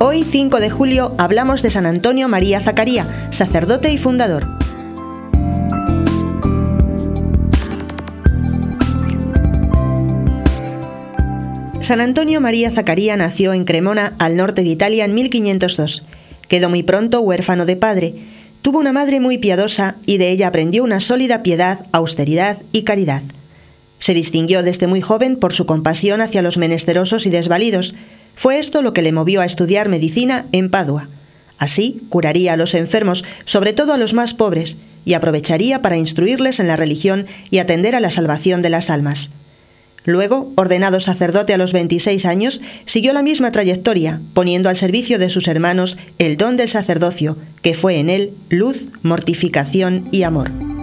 5 de julio hablamos de San Antonio María Zacaría, sacerdote y fundador. San Antonio María Zacaría nació en Cremona, al norte de Italia, en 1502. Quedó muy pronto huérfano de padre. Tuvo una madre muy piadosa y de ella aprendió una sólida piedad, austeridad y caridad. Se distinguió desde muy joven por su compasión hacia los menesterosos y desvalidos. Fue esto lo que le movió a estudiar medicina en Padua. Así curaría a los enfermos, sobre todo a los más pobres, y aprovecharía para instruirles en la religión y atender a la salvación de las almas. Luego, ordenado sacerdote a los 26 años, siguió la misma trayectoria, poniendo al servicio de sus hermanos el don del sacerdocio, que fue en él luz, mortificación y amor.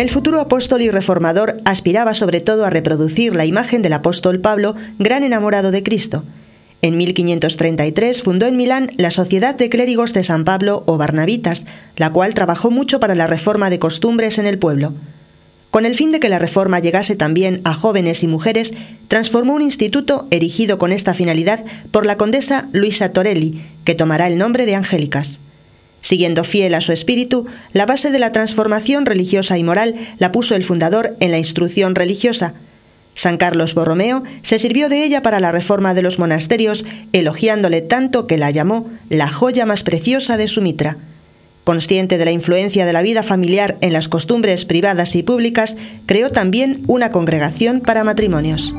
El futuro apóstol y reformador aspiraba sobre todo a reproducir la imagen del apóstol Pablo, gran enamorado de Cristo. En 1533 fundó en Milán la Sociedad de Clérigos de San Pablo o Barnabitas, la cual trabajó mucho para la reforma de costumbres en el pueblo. Con el fin de que la reforma llegase también a jóvenes y mujeres, transformó un instituto erigido con esta finalidad por la condesa Luisa Torelli, que tomará el nombre de Angélicas. Siguiendo fiel a su espíritu, la base de la transformación religiosa y moral la puso el fundador en la instrucción religiosa. San Carlos Borromeo se sirvió de ella para la reforma de los monasterios, elogiándole tanto que la llamó la joya más preciosa de su mitra. Consciente de la influencia de la vida familiar en las costumbres privadas y públicas, creó también una congregación para matrimonios.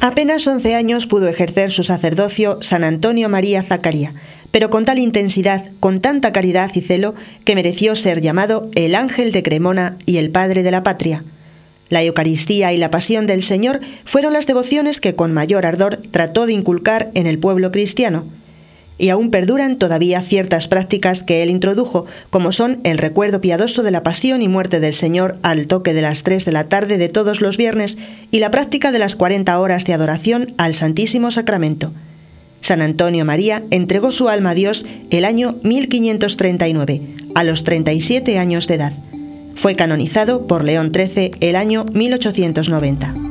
Apenas 11 años pudo ejercer su sacerdocio San Antonio María Zacaría, pero con tal intensidad, con tanta caridad y celo, que mereció ser llamado el ángel de Cremona y el padre de la patria. La Eucaristía y la pasión del Señor fueron las devociones que con mayor ardor trató de inculcar en el pueblo cristiano y aún perduran todavía ciertas prácticas que él introdujo, como son el recuerdo piadoso de la pasión y muerte del Señor al toque de las 3 de la tarde de todos los viernes y la práctica de las 40 horas de adoración al Santísimo Sacramento. San Antonio María entregó su alma a Dios el año 1539, a los 37 años de edad. Fue canonizado por León XIII el año 1890.